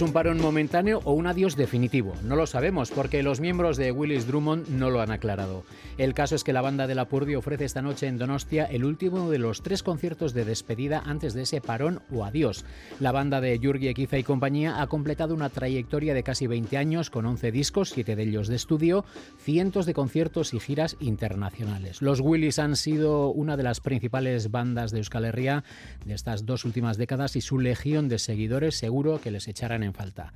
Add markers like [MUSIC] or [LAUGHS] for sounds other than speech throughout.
¿Es un parón momentáneo o un adiós definitivo? No lo sabemos porque los miembros de Willis Drummond no lo han aclarado. El caso es que la banda de la Purdy ofrece esta noche en Donostia el último de los tres conciertos de despedida antes de ese parón o adiós. La banda de Jurgi Equiza y compañía ha completado una trayectoria de casi 20 años con 11 discos, 7 de ellos de estudio, cientos de conciertos y giras internacionales. Los Willis han sido una de las principales bandas de Euskal Herria de estas dos últimas décadas y su legión de seguidores seguro que les echarán en falta.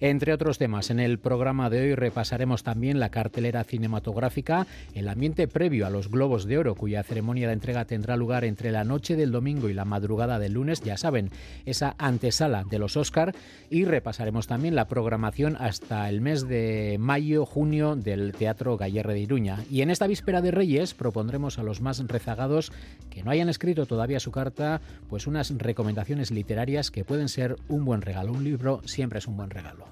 Entre otros temas, en el programa de hoy repasaremos también la cartelera cinematográfica, el ambiente previo a los Globos de Oro, cuya ceremonia de entrega tendrá lugar entre la noche del domingo y la madrugada del lunes, ya saben, esa antesala de los Oscar, y repasaremos también la programación hasta el mes de mayo-junio del Teatro Gallerre de Iruña. Y en esta víspera de Reyes propondremos a los más rezagados que no hayan escrito todavía su carta, pues unas recomendaciones literarias que pueden ser un buen regalo, un libro siempre es un buen regalo.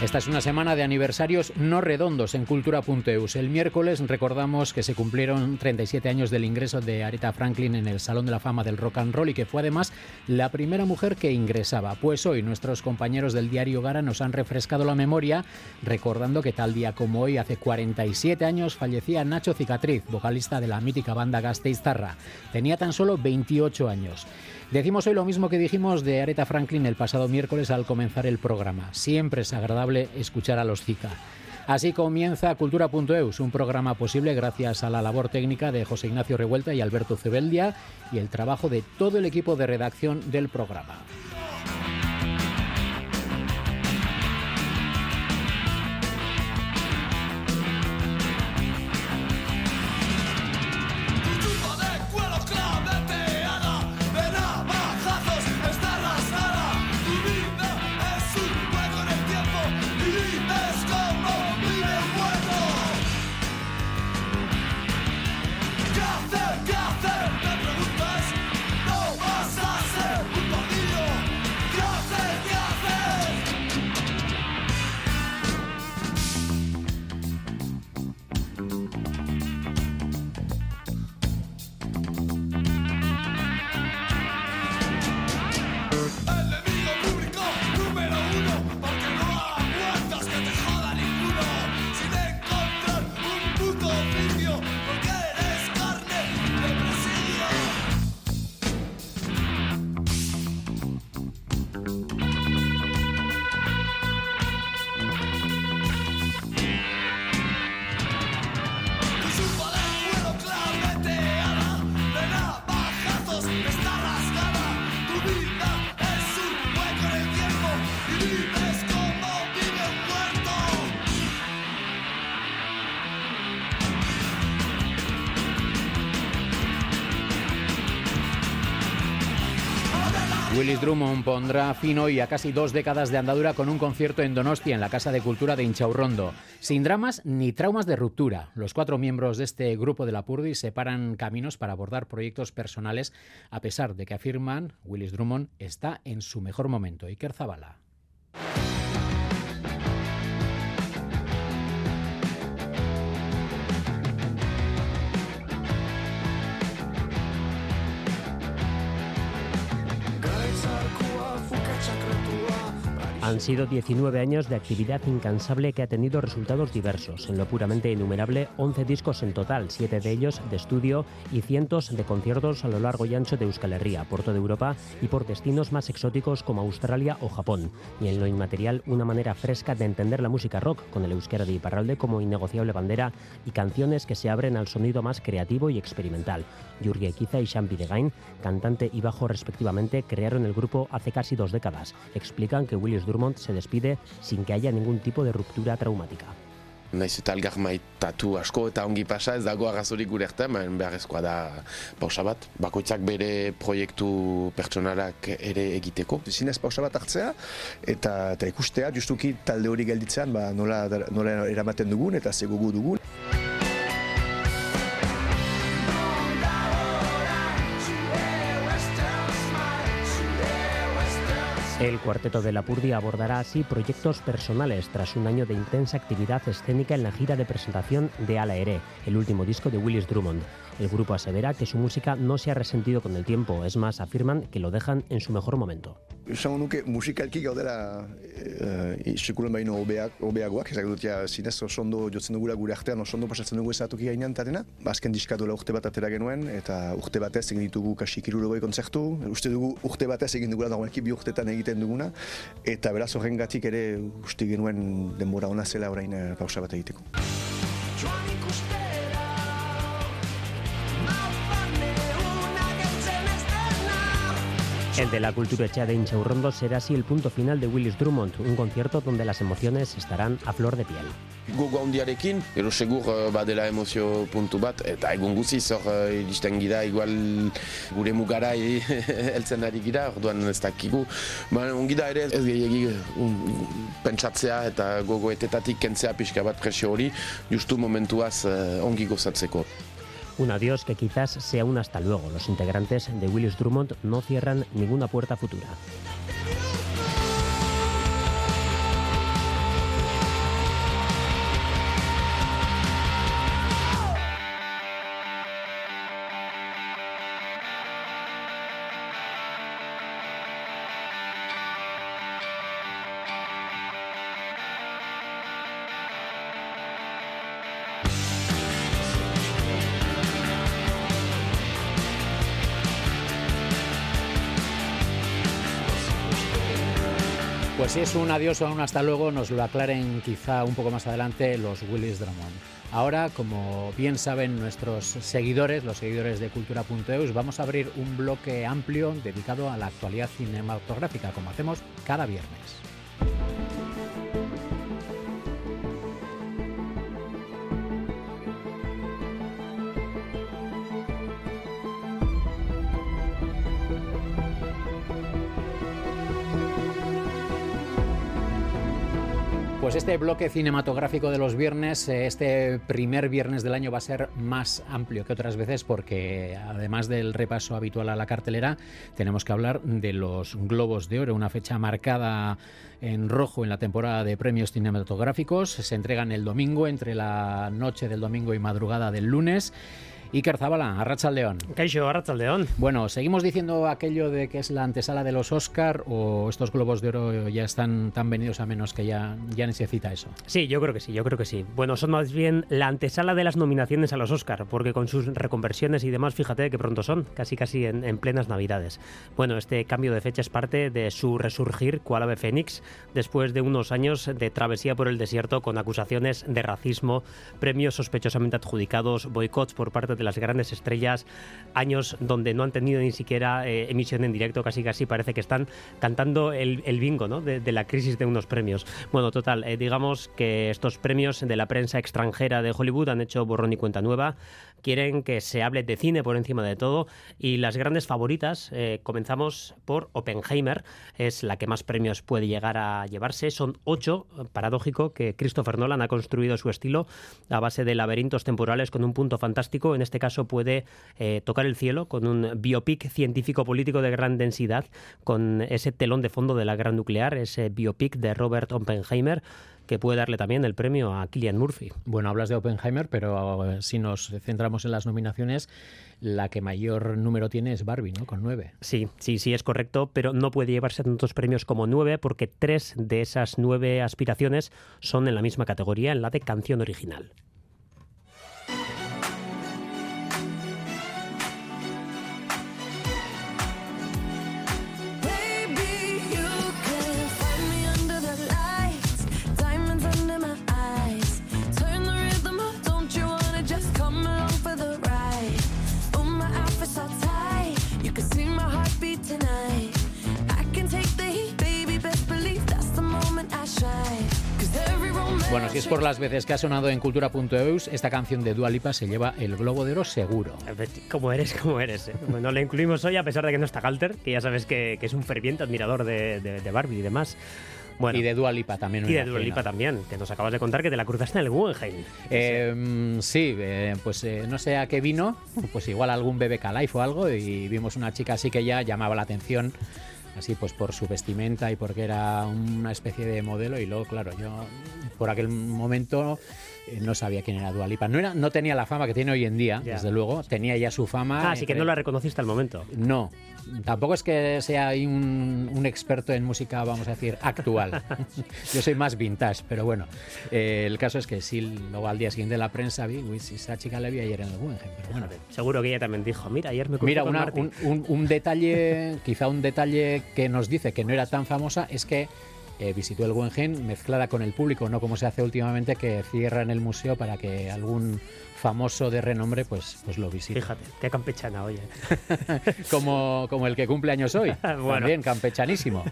Esta es una semana de aniversarios no redondos en cultura.eus. El miércoles recordamos que se cumplieron 37 años del ingreso de Aretha Franklin en el Salón de la Fama del Rock and Roll y que fue además la primera mujer que ingresaba. Pues hoy nuestros compañeros del diario Gara nos han refrescado la memoria recordando que tal día como hoy, hace 47 años, fallecía Nacho Cicatriz, vocalista de la mítica banda Gasteiztarra. Tenía tan solo 28 años. Decimos hoy lo mismo que dijimos de Aretha Franklin el pasado miércoles al comenzar el programa. Siempre es agradable escuchar a los Zika. Así comienza Cultura.eus, un programa posible gracias a la labor técnica de José Ignacio Revuelta y Alberto Cebeldia y el trabajo de todo el equipo de redacción del programa. Willis Drummond pondrá fin hoy a casi dos décadas de andadura con un concierto en Donostia, en la Casa de Cultura de Inchaurrondo. Sin dramas ni traumas de ruptura, los cuatro miembros de este grupo de la Purdi separan caminos para abordar proyectos personales, a pesar de que afirman Willis Drummond está en su mejor momento. Iker Zabala. Han sido 19 años de actividad incansable que ha tenido resultados diversos. En lo puramente enumerable, 11 discos en total, 7 de ellos de estudio y cientos de conciertos a lo largo y ancho de Euskal Herria, por toda Europa y por destinos más exóticos como Australia o Japón. Y en lo inmaterial, una manera fresca de entender la música rock, con el euskera de Iparralde como innegociable bandera y canciones que se abren al sonido más creativo y experimental. Jurgi Equiza y Xampi Degain, cantante y bajo respectivamente, crearon el grupo hace casi dos décadas. Explican que Willis Drummond se despide sin que haya ningún tipo de ruptura traumática. Naiz eta algar maitatu asko eta ongi pasa ez dago arrazorik gure arte, maen beharrezkoa da pausa bat. Bakoitzak bere proiektu pertsonalak ere egiteko. Zinez pausa bat hartzea eta, eta ikustea justuki talde hori gelditzean ba, nola, nola eramaten dugun eta segugu dugun. El cuarteto de la Purdi abordará así proyectos personales tras un año de intensa actividad escénica en la gira de presentación de Ala Ere, el último disco de Willis Drummond. El grupo asevera que su música no se ha resentido con el tiempo, es más, afirman que lo dejan en su mejor momento. Esango nuke musikalki gaudela e, sekulen baino hobeagoak, ezak dut ja zinez oso ondo jotzen dugula gure artean, oso ondo pasatzen dugu ezatuki gainean tarena. Bazken diskatuela urte bat atera genuen, eta urte batez egin ditugu kasik irurogoi kontzertu. Uste dugu urte batez egin dugula, dagoenki bi urtetan egiten duguna, eta beraz horrengatik ere uste genuen denbora ona zela orain eh, pausa bat egiteko. El de la cultura hecha de Inchaurrondo será así el punto final de Willis Drummond, un concierto donde las emociones estarán a flor de piel. Gogo handiarekin, ero segur uh, badela emozio puntu bat, eta egun guziz hor uh, iristen gira, igual gure mugara [LAUGHS] heltzen ari gira, orduan ez dakigu. Ba, ongi da ere ez gehiagi um, pentsatzea eta gogoetetatik kentzea pixka bat presio hori, justu momentuaz ongi gozatzeko. Un adiós que quizás sea un hasta luego. Los integrantes de Willis Drummond no cierran ninguna puerta futura. Pues si es un adiós o un hasta luego, nos lo aclaren quizá un poco más adelante los Willis Drummond. Ahora, como bien saben nuestros seguidores, los seguidores de cultura.eus, vamos a abrir un bloque amplio dedicado a la actualidad cinematográfica, como hacemos cada viernes. Este bloque cinematográfico de los viernes, eh, este primer viernes del año va a ser más amplio que otras veces porque además del repaso habitual a la cartelera, tenemos que hablar de los Globos de Oro, una fecha marcada en rojo en la temporada de premios cinematográficos. Se entregan el domingo, entre la noche del domingo y madrugada del lunes. Iker Zabala, Arrachaldeón. Caixo, Arrachaldeón. Bueno, ¿seguimos diciendo aquello de que es la antesala de los Oscar o estos Globos de Oro ya están tan venidos a menos que ya, ya necesita eso? Sí, yo creo que sí, yo creo que sí. Bueno, son más bien la antesala de las nominaciones a los Oscar, porque con sus reconversiones y demás, fíjate que pronto son, casi casi en, en plenas navidades. Bueno, este cambio de fecha es parte de su resurgir cual ave fénix, después de unos años de travesía por el desierto con acusaciones de racismo, premios sospechosamente adjudicados, boicots por parte de las grandes estrellas, años donde no han tenido ni siquiera eh, emisión en directo, casi casi parece que están cantando el, el bingo ¿no? de, la crisis de unos premios. Bueno, total, eh, digamos que estos premios de la prensa extranjera de Hollywood han hecho borrón y cuenta nueva, quieren que se hable de cine por encima de todo. Y las grandes favoritas, eh, comenzamos por Oppenheimer, es la que más premios puede llegar a llevarse, son ocho, paradójico que Christopher Nolan ha construido su estilo a base de laberintos temporales con un punto fantástico, en este caso puede eh, tocar el cielo con un biopic científico-político de gran densidad, con ese telón de fondo de la gran nuclear, ese biopic de Robert Oppenheimer que puede darle también el premio a Killian Murphy. Bueno, hablas de Oppenheimer, pero si nos centramos en las nominaciones, la que mayor número tiene es Barbie, ¿no? Con nueve. Sí, sí, sí, es correcto, pero no puede llevarse tantos premios como nueve porque tres de esas nueve aspiraciones son en la misma categoría, en la de canción original. Bueno, si es por las veces que ha sonado en cultura.eus, esta canción de Dua Lipa se lleva el Globo de Oro seguro. Como eres, como eres. ¿eh? Bueno, la incluimos hoy a pesar de que no está Galter, que ya sabes que, que es un ferviente admirador de, de, de Barbie y demás. Bueno, y de Dua Lipa también. Y de Dua Lipa también, que nos acabas de contar que te la cruzaste en el Guggenheim. Eh, sí, eh, pues eh, no sé a qué vino, pues igual algún bebé Life o algo, y vimos una chica así que ya llamaba la atención así pues por su vestimenta y porque era una especie de modelo y luego claro yo por aquel momento eh, no sabía quién era Dualipa. No, era, no tenía la fama que tiene hoy en día, desde luego. Tenía ya su fama. Ah, así que no la reconociste al momento. No. Tampoco es que sea un, un experto en música, vamos a decir, actual. [LAUGHS] Yo soy más vintage, pero bueno. Eh, el caso es que sí, luego al día siguiente de la prensa vi, uy, si esa chica la vi ayer en el Guggenheim, pero bueno. Seguro que ella también dijo, mira, ayer me Mira, una, un, un, un detalle, quizá un detalle que nos dice que no era tan famosa es que eh, visitó el Guggenheim mezclada con el público, no como se hace últimamente que cierran el museo para que algún famoso de renombre, pues, pues lo visite. Fíjate, qué campechana, oye. [LAUGHS] como, como el que cumple años hoy. [LAUGHS] bueno. También campechanísimo.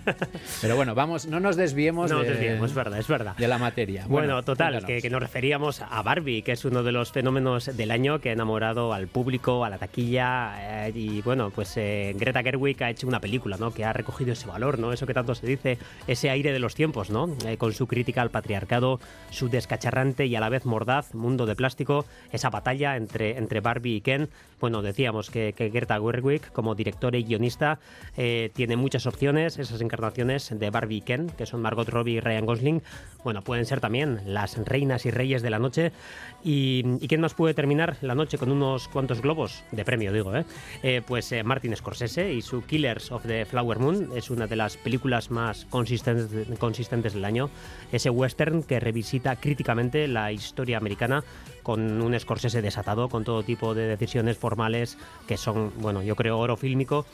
Pero bueno, vamos, no nos desviemos, no de, desviemos, es verdad, es verdad. de la materia. Bueno, bueno total, que, que, nos referíamos a Barbie, que es uno de los fenómenos del año que ha enamorado al público, a la taquilla. Eh, y bueno, pues eh, Greta Gerwig ha hecho una película, ¿no? Que ha recogido ese valor, ¿no? Eso que tanto se dice, ese aire de los tiempos, ¿no? Eh, con su crítica al patriarcado, su descacharrante y a la vez mordaz mundo de plástico esa batalla entre, entre Barbie y Ken. Bueno, decíamos que, que Greta Gerwig, como directora y guionista, eh, tiene muchas opciones. Esas encarnaciones de Barbie y Ken, que son Margot Robbie y Ryan Gosling, bueno, pueden ser también las reinas y reyes de la noche. ¿Y, y quién más puede terminar la noche con unos cuantos globos? De premio, digo, ¿eh? eh pues eh, Martin Scorsese y su Killers of the Flower Moon es una de las películas más consistentes, consistentes del año. Ese western que revisita críticamente la historia americana con un Scorsese desatado, con todo tipo de decisiones formales que son, bueno, yo creo oro fílmico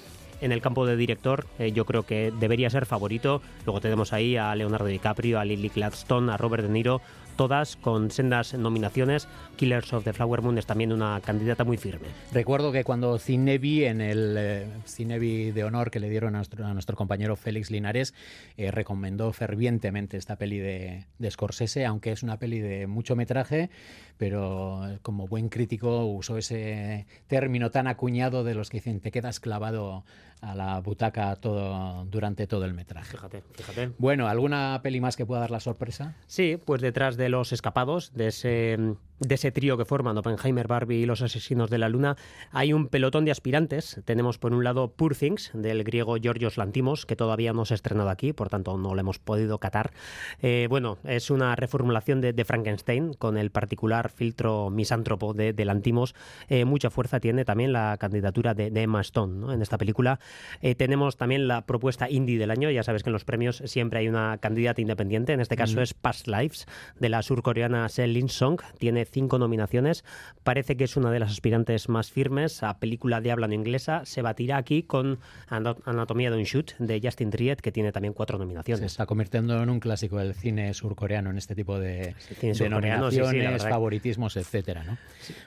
en el campo de director, eh, yo creo que debería ser favorito. Luego tenemos ahí a Leonardo DiCaprio, a Lily Gladstone, a Robert De Niro, todas con sendas nominaciones. Killers of the Flower Moon es también una candidata muy firme. Recuerdo que cuando Cinevi, en el eh, Cinevi de honor que le dieron a nuestro, a nuestro compañero Félix Linares, eh, recomendó fervientemente esta peli de, de, Scorsese, aunque es una peli de mucho metraje, pero como buen crítico usó ese término tan acuñado de los que dicen te quedas clavado a la butaca todo durante todo el metraje. Fíjate, fíjate. Bueno, ¿alguna peli más que pueda dar la sorpresa? Sí, pues detrás de los escapados, de ese, de ese trío que forman Oppenheimer, Barbie y los asesinos de la luna, hay un pelotón de aspirantes. Tenemos por un lado Poor Things, del griego Georgios Lantimos, que todavía no se ha estrenado aquí, por tanto no lo hemos podido catar. Eh, bueno, es una reformulación de, de, Frankenstein con el particular filtro misántropo de, de Lantimos. Eh, mucha fuerza tiene también la candidatura de, de Emma Stone ¿no? en esta película. Eh, tenemos también la propuesta indie del año. Ya sabes que en los premios siempre hay una candidata independiente. En este caso mm. es Past Lives, de la surcoreana Selin Song. Tiene cinco nominaciones. Parece que es una de las aspirantes más firmes a película de habla no inglesa. Se batirá aquí con Anatomía de un Shoot, de Justin Triet, que tiene también cuatro nominaciones. Se está convirtiendo en un clásico del cine surcoreano en este tipo de, de nominaciones, sí, sí, favoritismos, etcétera. ¿no?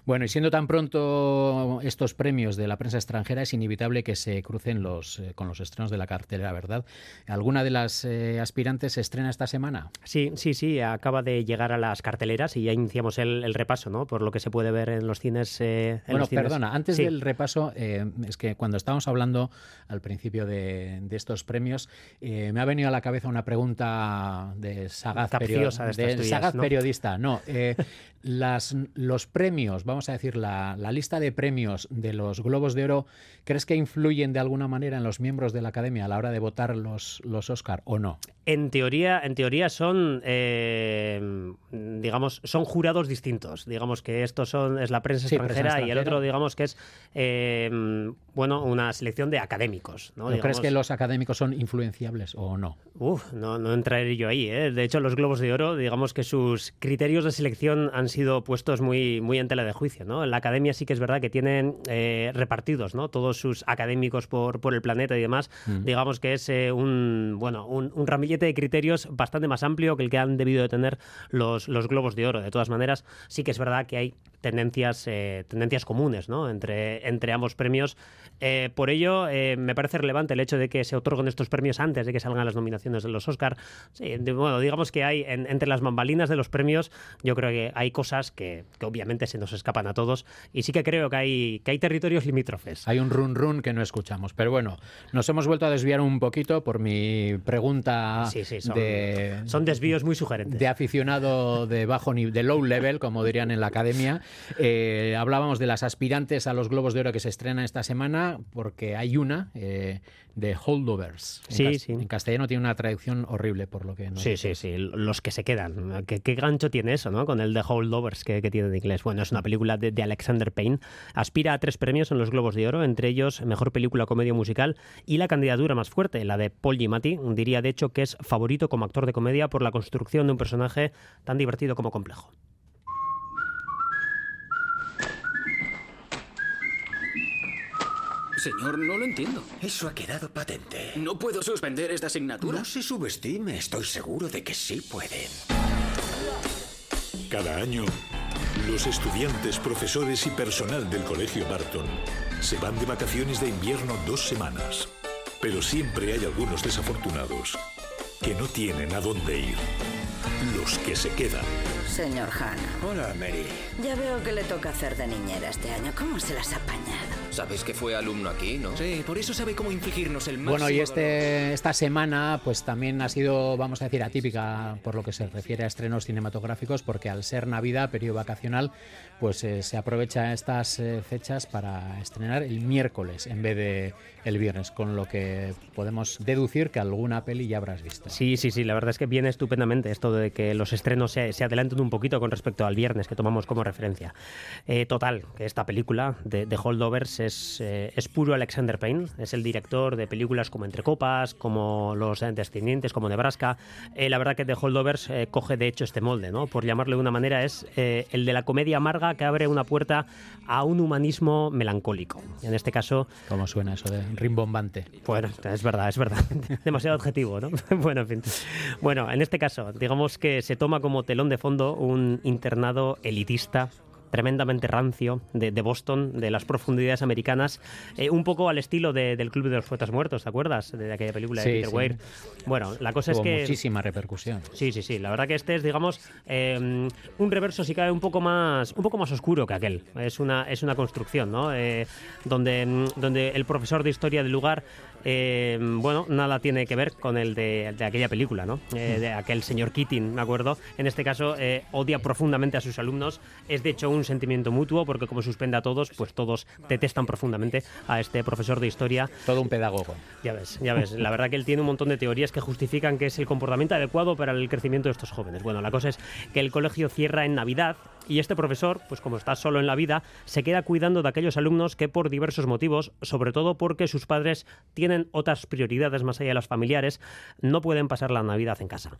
Bueno, y siendo tan pronto estos premios de la prensa extranjera, es inevitable que se crucen los, eh, con los estrenos de la cartelera, ¿verdad? ¿Alguna de las eh, aspirantes se estrena esta semana? Sí, sí, sí, acaba de llegar a las carteleras y ya iniciamos el, el repaso, ¿no? Por lo que se puede ver en los cines. Eh, en bueno, los cines. perdona, antes sí. del repaso, eh, es que cuando estábamos hablando al principio de, de estos premios, eh, me ha venido a la cabeza una pregunta de sagaz, perio de, de sagaz ¿no? periodista. No, las, los premios, vamos a decir, la, la lista de premios de los Globos de Oro, ¿crees que influyen de alguna manera en los miembros de la academia a la hora de votar los, los Oscar o no? En teoría, en teoría son, digamos, son jurados distintos. Digamos que estos son es la prensa, Sí, extranjera, prensa y el extranjera. otro, digamos que es, eh, bueno, una selección de académicos. ¿no? ¿No ¿Crees que los académicos son influenciables o no? Uf, no, no entraré yo ahí. ¿eh? De hecho, los Globos de Oro, digamos que sus criterios de selección han sido puestos muy, muy en tela de juicio. ¿no? En la academia sí que es verdad que tienen eh, repartidos ¿no? todos sus académicos por, por el planeta y demás. Mm. Digamos que es eh, un, bueno, un, un ramillete de criterios bastante más amplio que el que han debido de tener los, los Globos de Oro. De todas maneras, sí que es verdad que hay tendencias, eh, tendencias comunes ¿no? entre, entre ambos premios. Eh, por ello, eh, me parece relevante el hecho de que se otorguen estos premios antes de que salgan las nominaciones de los Oscar. bueno, digamos que hay entre las bambalinas de los premios, yo creo que hay cosas que, obviamente se nos escapan a todos y sí que creo que hay, que hay territorios limítrofes. Hay un run run que no escuchamos, pero bueno, nos hemos vuelto a desviar un poquito por mi pregunta sí, sí, son, de... Son desvíos muy sugerentes. De aficionado de bajo nivel, de low level, como dirían en la academia. Eh, hablábamos de las aspirantes a los Globos de Oro que se estrenan esta semana, porque hay una, eh, de holdovers. Sí, sí. En castellano tiene una traducción horrible, por lo que no. Sí, sí, sí. Los que se quedan. ¿Qué, qué gancho tiene eso, ¿no? Con el de holdovers que, que, tiene en inglés. Bueno, es una película de, de, Alexander Payne. Aspira a tres premios en los Globos de Oro, entre ellos Mejor Película Comedia Musical y la candidatura más fuerte, la de Paul Giamatti. Diría, de hecho, que es favorito como actor de comedia por la construcción de un personaje tan divertido como complejo. Señor, no lo entiendo. Eso ha quedado patente. ¿No puedo suspender esta asignatura? No se subestime, estoy seguro de que sí pueden. Cada año, los estudiantes, profesores y personal del Colegio Barton se van de vacaciones de invierno dos semanas. Pero siempre hay algunos desafortunados que no tienen a dónde ir. Los que se quedan. Señor Hanna. Hola, Mary. Ya veo que le toca hacer de niñera este año. ¿Cómo se las ha apañado? Sabes que fue alumno aquí, ¿no? Sí, por eso sabe cómo infligirnos el máximo Bueno, y este, esta semana pues también ha sido, vamos a decir, atípica por lo que se refiere a estrenos cinematográficos, porque al ser Navidad, periodo vacacional, pues eh, se aprovecha estas eh, fechas para estrenar el miércoles en vez de el viernes, con lo que podemos deducir que alguna peli ya habrás visto. Sí, sí, sí, la verdad es que viene estupendamente esto de que los estrenos se, se adelanten un poquito con respecto al viernes que tomamos como referencia. Eh, total, que esta película de, de Holdovers es, eh, es, puro Alexander Payne, es el director de películas como Entre Copas, como Los Descendientes, como Nebraska. Eh, la verdad que de Holdovers eh, coge de hecho este molde, ¿no? por llamarle de una manera, es el de la comedia amarga que abre una puerta a un humanismo melancólico. En este caso... ¿Cómo suena eso de rimbombante? Bueno, es verdad, es verdad. [LAUGHS] Demasiado adjetivo, ¿no? [LAUGHS] bueno, en fin. Bueno, en este caso, digamos que se toma como telón de fondo un internado elitista tremendamente rancio de, de, Boston, de las profundidades americanas, eh, un poco al estilo de, del Club de los Poetas Muertos, ¿te acuerdas? De, aquella película sí, de Peter sí. Weir. Bueno, la cosa Tuvo es que... muchísima repercusión. Sí, sí, sí. La verdad que este es, digamos, eh, un reverso si cabe un poco más, un poco más oscuro que aquel. Es una, es una construcción, ¿no? Eh, donde, donde el profesor de historia del lugar eh, bueno, nada tiene que ver con el de, de aquella película, ¿no? Eh, de aquel señor Keating, me acuerdo. En este caso, eh, odia profundamente a sus alumnos. Es de hecho un sentimiento mutuo, porque como suspende a todos, pues todos detestan profundamente a este profesor de historia. Todo un pedagogo. Ya ves, ya ves. La verdad que él tiene un montón de teorías que justifican que es el comportamiento adecuado para el crecimiento de estos jóvenes. Bueno, la cosa es que el colegio cierra en Navidad y este profesor, pues como está solo en la vida, se queda cuidando de aquellos alumnos que por diversos motivos, sobre todo porque sus padres tienen otras prioridades más allá de las familiares, no pueden pasar la Navidad en casa.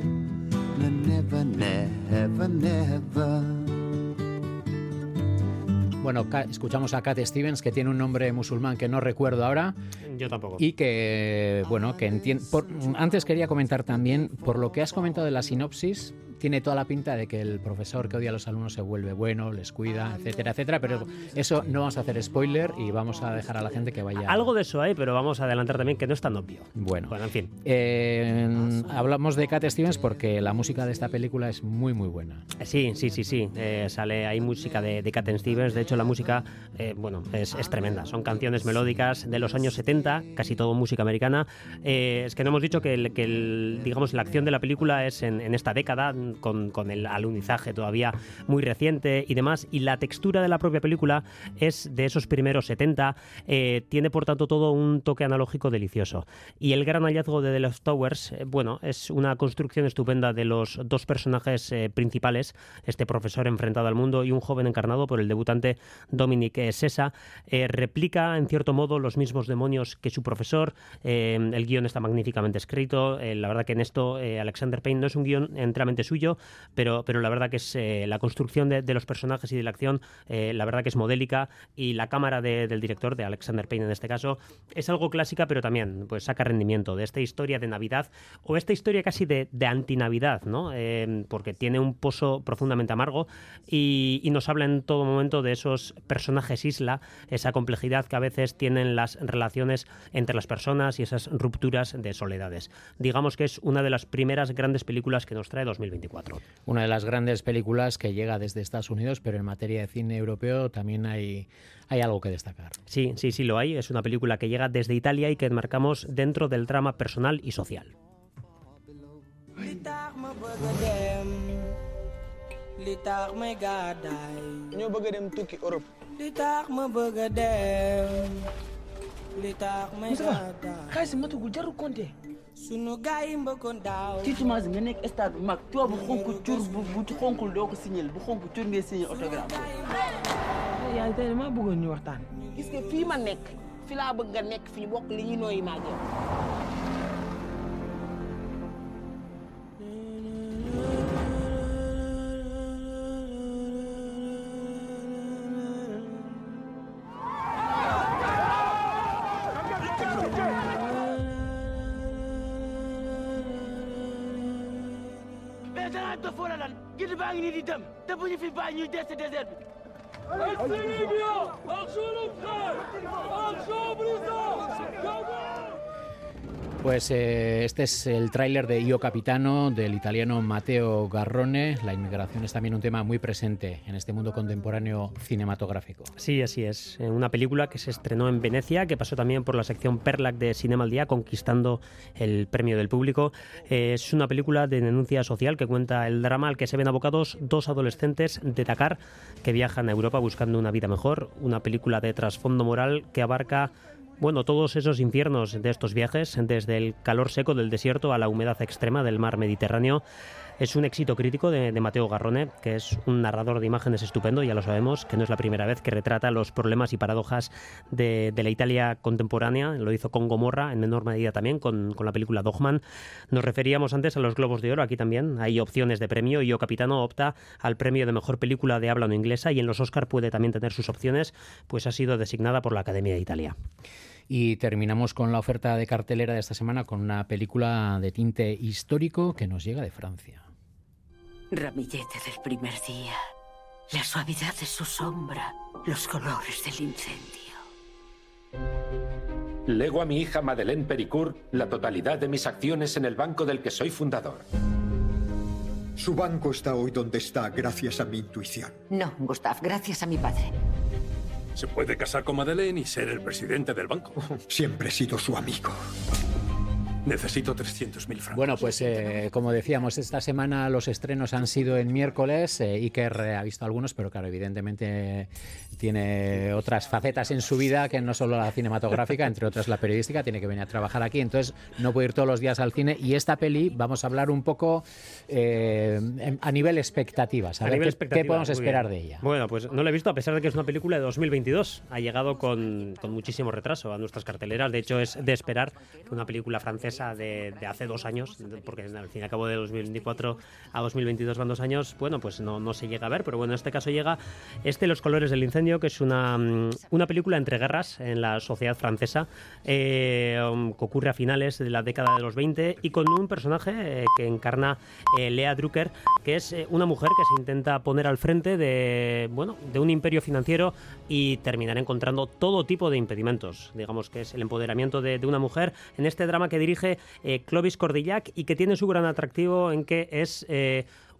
No, never, never, never. Bueno, escuchamos a Cat Stevens, que tiene un nombre musulmán que no recuerdo ahora. Yo tampoco. Y que, bueno, que entiendo. Antes quería comentar también, por lo que has comentado de la sinopsis, tiene toda la pinta de que el profesor que odia a los alumnos se vuelve bueno, les cuida, etcétera, etcétera. Pero eso no vamos a hacer spoiler y vamos a dejar a la gente que vaya. Algo de eso hay, pero vamos a adelantar también que no es tan obvio. Bueno, bueno en fin. Eh, hablamos de Cat Stevens porque la música de esta película es muy, muy buena. Sí, sí, sí, sí. Eh, sale, hay música de, de Cat Stevens. De hecho, la música, eh, bueno, es, es, tremenda. Son canciones melódicas de los años 70, casi todo música americana. Eh, es que no hemos dicho que, el, que el, digamos, la acción de la película es en, en esta década con, el alunizaje todavía muy reciente y demás. Y la textura de la propia película es de esos primeros 70. eh, tiene, por tanto, todo un toque analógico delicioso. Y el gran hallazgo de The Lost Towers, eh, bueno, es una construcción estupenda de los dos personajes eh, principales, este profesor enfrentado al mundo y un joven encarnado por el debutante Dominic Sessa. Replica, en cierto modo, los mismos demonios que su profesor. El guion está magníficamente escrito. La verdad que en esto Alexander Payne no es un guion enteramente suyo, pero, pero la verdad que es eh, la construcción de, los personajes y de la acción, eh, la verdad que es modélica y la cámara de- del director, de Alexander Payne en este caso, es algo clásica, pero también pues saca rendimiento de esta historia de Navidad o esta historia casi de, de antinavidad, ¿no? Eh, porque tiene un pozo profundamente amargo y, y nos habla en todo momento de esos personajes isla, esa complejidad que a veces tienen las relaciones entre las personas y esas rupturas de soledades. Digamos que es una de las primeras grandes películas que nos trae 2024. Una de las grandes películas que llega desde Estados Unidos, pero en materia de cine europeo también hay, hay algo que destacar. Sí, sí, sí lo hay. Es una película que llega desde Italia y que enmarcamos dentro del drama personal y social. sunu gars yi mbëkkoon daaw. tiitumaas nga nekk stade bu mag coow bu xonk cur bu bu xonkul doo ko signal bu xonk cur ngay signé autographe. yaay tey dama bëggoon ñu waxtaan. gis nga fii ma nekk fi laa bëgg nga nekk fi ñu bokk li ñu nooyi maa jëm. ñu dem te bu ñu fi bàyyi ñu des ci désert bi. Exilibio! Ajurum Khan! Pues eh, este es el tráiler de Io Capitano del italiano Matteo Garrone. La inmigración es también un tema muy presente en este mundo contemporáneo cinematográfico. Sí, así es. Eh, Una película que se estrenó en Venecia, que pasó también por la sección Perlac de Cinema al Día, conquistando el premio del público. Eh, Es una película de denuncia social que cuenta el drama al que se ven abocados dos adolescentes de Dakar que viajan a Europa buscando una vida mejor. Una película de trasfondo moral que abarca bueno, todos esos infiernos de estos viajes, desde el calor seco del desierto a la humedad extrema del mar Mediterráneo. Es un éxito crítico de, Mateo Garrone, que es un narrador de imágenes estupendo, ya lo sabemos, que no es la primera vez que retrata los problemas y paradojas de, la Italia contemporánea. Lo hizo con Gomorra, en menor medida también, con, la película Dogman. Nos referíamos antes a los Globos de Oro, aquí también hay opciones de premio Yo Capitano opta al premio de mejor película de habla no inglesa y en los Oscar puede también tener sus opciones, pues ha sido designada por la Academia de Italia. Y terminamos con la oferta de cartelera de esta semana con una película de tinte histórico que nos llega de Francia. Ramillete del primer día, la suavidad de su sombra, los colores del incendio. Lego a mi hija Madeleine Pericourt la totalidad de mis acciones en el banco del que soy fundador. Su banco está hoy donde está gracias a mi intuición. No, Gustav, gracias a mi padre. Se puede casar con Madeleine y ser el presidente del banco. Siempre he sido su amigo. Necesito 300.000 francos. Bueno, pues eh, como decíamos, esta semana los estrenos han sido en miércoles. Eh, Iker ha visto algunos, pero claro, evidentemente tiene otras facetas en su vida que no solo la cinematográfica, entre otras la periodística, tiene que venir a trabajar aquí, entonces no puede ir todos los días al cine. Y esta peli, vamos a hablar un poco eh, a nivel expectativas, a, A ver nivel qué, expectativa, qué podemos esperar bien. de ella. Bueno, pues no la he visto a pesar de que es una película de 2022. Ha llegado con, con muchísimo retraso a nuestras carteleras. De hecho, es de esperar que una película francesa de, de hace dos años, porque al fin y al cabo de 2024 a 2022 van dos años, bueno, pues no, no se llega a ver. Pero bueno, en este caso llega este Los colores del incendio, que es una, mm, una película entre guerras en la sociedad francesa, eh, que ocurre a finales de la década de los 20 y con un personaje eh, que encarna eh, Lea Drucker, que es eh, una mujer que se intenta poner al frente de, bueno, de un imperio financiero y terminar encontrando todo tipo de impedimentos. Digamos que es el empoderamiento de, de una mujer en este drama que dirige eh, Clovis Cordillac y que tiene su gran atractivo en que es...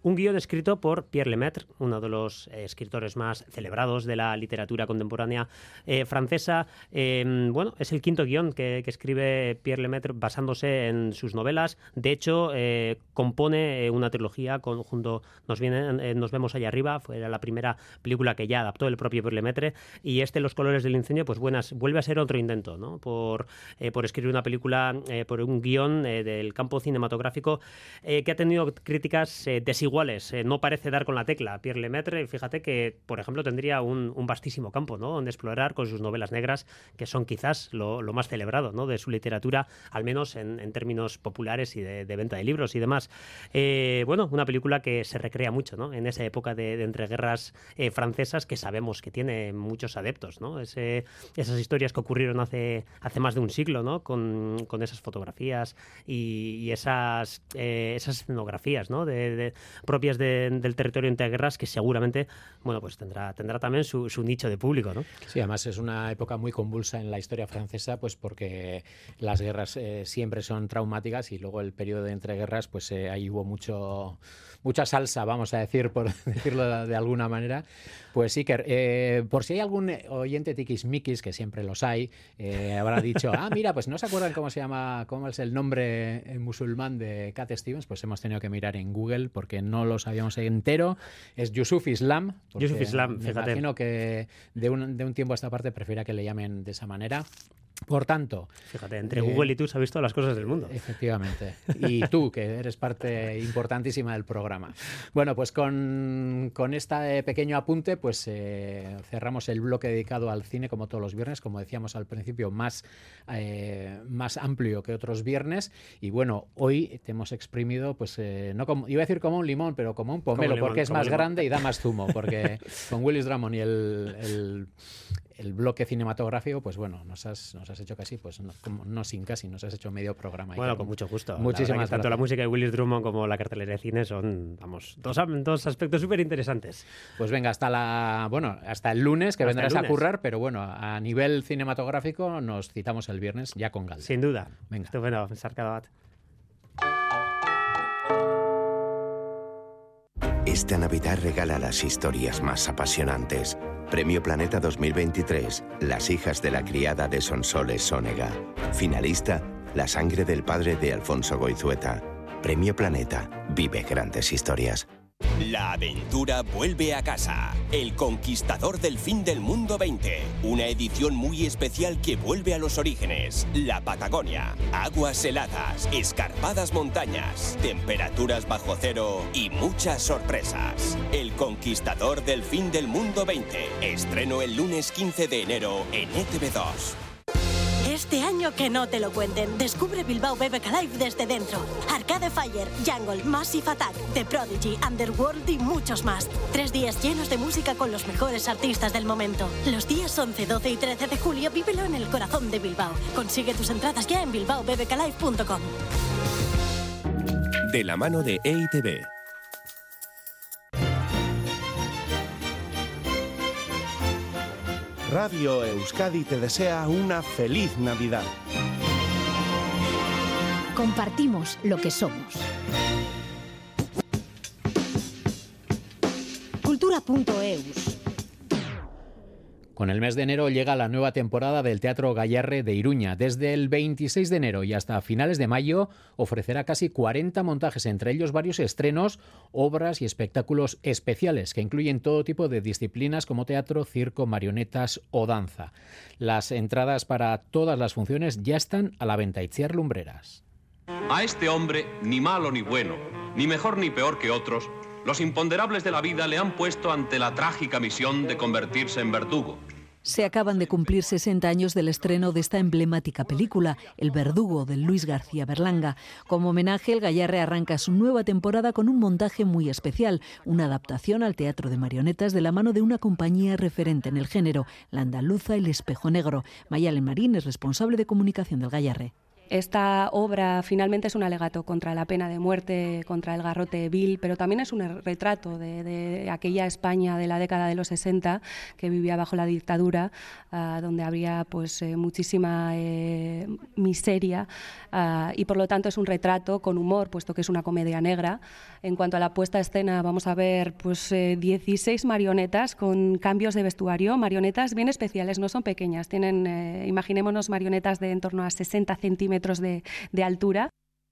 eh, Un guion escrito por Pierre Lemaitre, uno de los eh, escritores más celebrados de la literatura contemporánea eh, francesa. Em, bueno, es el quinto guion que, escribe Pierre Lemaitre basándose en sus novelas. De hecho, eh, compone una trilogía junto, nos, viene, nos vemos allá arriba, fue la primera película que ya adaptó el propio Pierre Lemaitre, y este, Los colores del incendio, pues buenas, vuelve a ser otro intento, ¿no? Por, por escribir una película, por un guion del campo cinematográfico que ha tenido críticas desiguales. No parece dar con la tecla. Pierre Lemaitre, fíjate que, por ejemplo, tendría un, vastísimo campo ¿no? donde explorar con sus novelas negras, que son quizás lo, más celebrado ¿no? de su literatura, al menos en, términos populares y de, venta de libros y demás. Eh, bueno, una película que se recrea mucho ¿no? en esa época de, entreguerras eh, francesas que sabemos que tiene muchos adeptos. ¿no? esas historias que ocurrieron hace, hace más de un siglo, ¿no? con, esas fotografías y, esas, eh, esas escenografías ¿no? de, propias del territorio entre guerras que seguramente bueno, pues tendrá, tendrá también su, nicho de público. ¿no? Sí, además es una época muy convulsa en la historia francesa pues porque las guerras eh, siempre son traumáticas y luego el periodo de entreguerras pues eh, ahí hubo mucho mucha salsa, vamos a decir, por [LAUGHS] decirlo de alguna manera. Pues que eh, por si hay algún oyente tiquismiquis, que siempre los hay, eh, habrá dicho, ah, mira, pues no se acuerdan cómo se llama, cómo es el nombre musulmán de Cat Stevens, pues hemos tenido que mirar en Google porque no lo sabíamos entero. Es Yusuf Islam. Yusuf Islam, fíjate. Me imagino que de un, de un tiempo a esta parte prefiera que le llamen de esa manera. Por tanto. Fíjate, entre Google y tú has visto las cosas del mundo. Efectivamente. Y tú, que eres parte importantísima del programa. Bueno, pues con, con este pequeño apunte, pues eh, cerramos el bloque dedicado al cine, como todos los viernes, como decíamos al principio, más, eh, más amplio que otros viernes. Y bueno, hoy te hemos exprimido, pues, eh, no como, iba a decir como un limón, pero como un pomelo, porque es más grande y da más zumo. Porque con Willis Drummond y el el bloque cinematográfico, pues bueno, nos has, nos has hecho casi, pues no, no sin casi, nos has hecho medio programa. Bueno, con mucho gusto. Muchísimas Tanto la música de Willis Drummond como la cartelera de cine son, vamos, dos, dos aspectos súper interesantes. Pues venga, hasta la, bueno, hasta el lunes que vendrás a currar, pero bueno, a nivel cinematográfico nos citamos el viernes ya con Gal. Sin duda. Venga. Estupendo, Sarkadat. Esta Navidad regala las historias más apasionantes Premio Planeta 2023, Las hijas de la criada de Sonsoles Sónega. Finalista, La sangre del padre de Alfonso Goizueta. Premio Planeta, vive grandes historias. La aventura vuelve a casa. El Conquistador del Fin del Mundo 20. Una edición muy especial que vuelve a los orígenes. La Patagonia. Aguas heladas, escarpadas montañas, temperaturas bajo cero y muchas sorpresas. El Conquistador del Fin del Mundo 20. Estreno el lunes 15 de enero en ETV2. Este año que no te lo cuenten. Descubre Bilbao BBK Live desde dentro. Arcade Fire, Jungle, Massive Attack, The Prodigy, Underworld y muchos más. Tres días llenos de música con los mejores artistas del momento. Los días 11, 12 y 13 de julio vívelo en el corazón de Bilbao. Consigue tus entradas ya en bilbaobbklive.com. De la mano de EITB. Radio Euskadi te desea una feliz Navidad. Compartimos lo que somos. Cultura.eus con el mes de enero llega la nueva temporada del Teatro Gallarre de Iruña. Desde el 26 de enero y hasta finales de mayo ofrecerá casi 40 montajes, entre ellos varios estrenos, obras y espectáculos especiales que incluyen todo tipo de disciplinas como teatro, circo, marionetas o danza. Las entradas para todas las funciones ya están a la venta. Itziar Lumbreras. A este hombre, ni malo ni bueno, ni mejor ni peor que otros, los imponderables de la vida le han puesto ante la trágica misión de convertirse en verdugo. Se acaban de cumplir 60 años del estreno de esta emblemática película, El Verdugo, de Luis García Berlanga. Como homenaje, el Gallarre arranca su nueva temporada con un montaje muy especial, una adaptación al teatro de marionetas de la mano de una compañía referente en el género, la andaluza El Espejo Negro. Mayalen Marín es responsable de comunicación del Gallarre. Esta obra finalmente es un alegato contra la pena de muerte, contra el garrote vil, pero también es un retrato de, aquella España de la década de los 60 que vivía bajo la dictadura, ah, donde había pues eh, muchísima eh, miseria ah, y por lo tanto es un retrato con humor, puesto que es una comedia negra. En cuanto a la puesta a escena, vamos a ver pues 16 marionetas con cambios de vestuario, marionetas bien especiales, no son pequeñas, tienen, imaginémonos marionetas de en torno a 60 centímetros de, altura.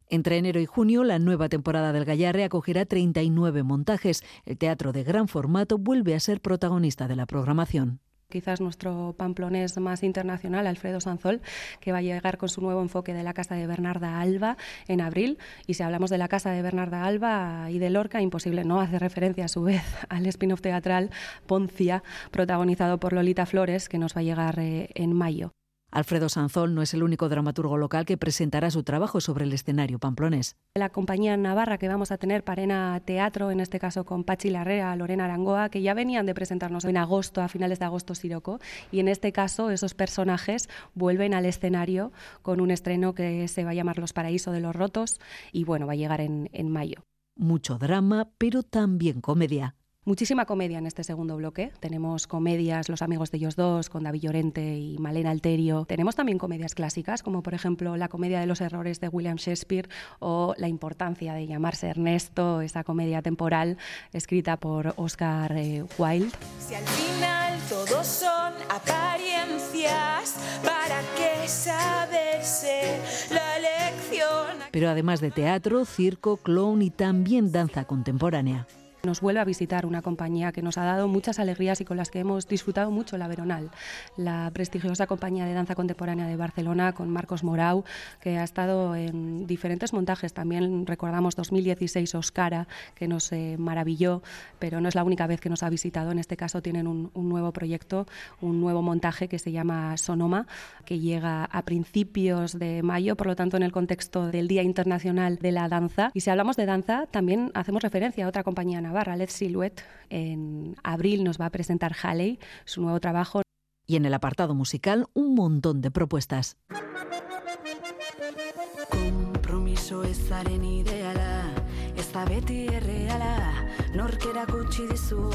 Entre enero y junio, la nueva temporada del Gallarre acogerá 39 montajes. El teatro de gran formato vuelve a ser protagonista de la programación quizás nuestro pamplonés más internacional, Alfredo Sanzol, que va a llegar con su nuevo enfoque de la Casa de Bernarda Alba en abril. Y si hablamos de la Casa de Bernarda Alba y de Lorca, imposible no hacer referencia a su vez [LAUGHS] al spin-off teatral Poncia, protagonizado por Lolita Flores, que nos va a llegar eh, en mayo. Alfredo Sanzol no es el único dramaturgo local que presentará su trabajo sobre el escenario pamplonés. La compañía Navarra que vamos a tener Parena Teatro, en este caso con Pachi Larrea, Lorena Arangoa, que ya venían de presentarnos en agosto, a finales de agosto, Siroco, y en este caso esos personajes vuelven al escenario con un estreno que se va a llamar Los Paraísos de los Rotos y bueno, va a llegar en, en mayo. Mucho drama, pero también comedia. Muchísima comedia en este segundo bloque. Tenemos comedias Los amigos de ellos dos, con David Llorente y Malena Alterio. Tenemos también comedias clásicas, como por ejemplo La comedia de los errores de William Shakespeare o La importancia de llamarse Ernesto, esa comedia temporal escrita por Oscar eh, Wilde. Si al final todos son apariencias, ¿para qué saberse la lección? Pero además de teatro, circo, clown y también danza contemporánea. Nos vuelve a visitar una compañía que nos ha dado muchas alegrías y con las que hemos disfrutado mucho la Veronal, la prestigiosa compañía de danza contemporánea de Barcelona con Marcos Morau, que ha estado en diferentes montajes. También recordamos 2016 Oscara, que nos eh, maravilló, pero no es la única vez que nos ha visitado. En este caso tienen un, un nuevo proyecto, un nuevo montaje que se llama Sonoma, que llega a principios de mayo, por lo tanto en el contexto del Día Internacional de la Danza. Y si hablamos de danza, también hacemos referencia a otra compañía Navarra, Led Silhouette. En abril nos va a presentar Halley, su nuevo trabajo. Y en el apartado musical, un montón de propuestas. Compromiso ezaren ideala, ez da beti erreala, norkerak utzi dizu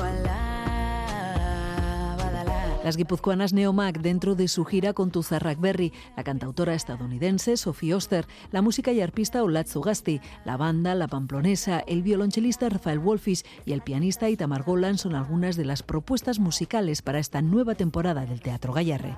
Las guipuzcoanas Neomac dentro de su gira con Tuzarrak Berry, la cantautora estadounidense Sophie Oster, la música y arpista Olatzu Gasti, la banda La Pamplonesa, el violonchelista Rafael Wolfis y el pianista Itamar Golan son algunas de las propuestas musicales para esta nueva temporada del Teatro Gallarre.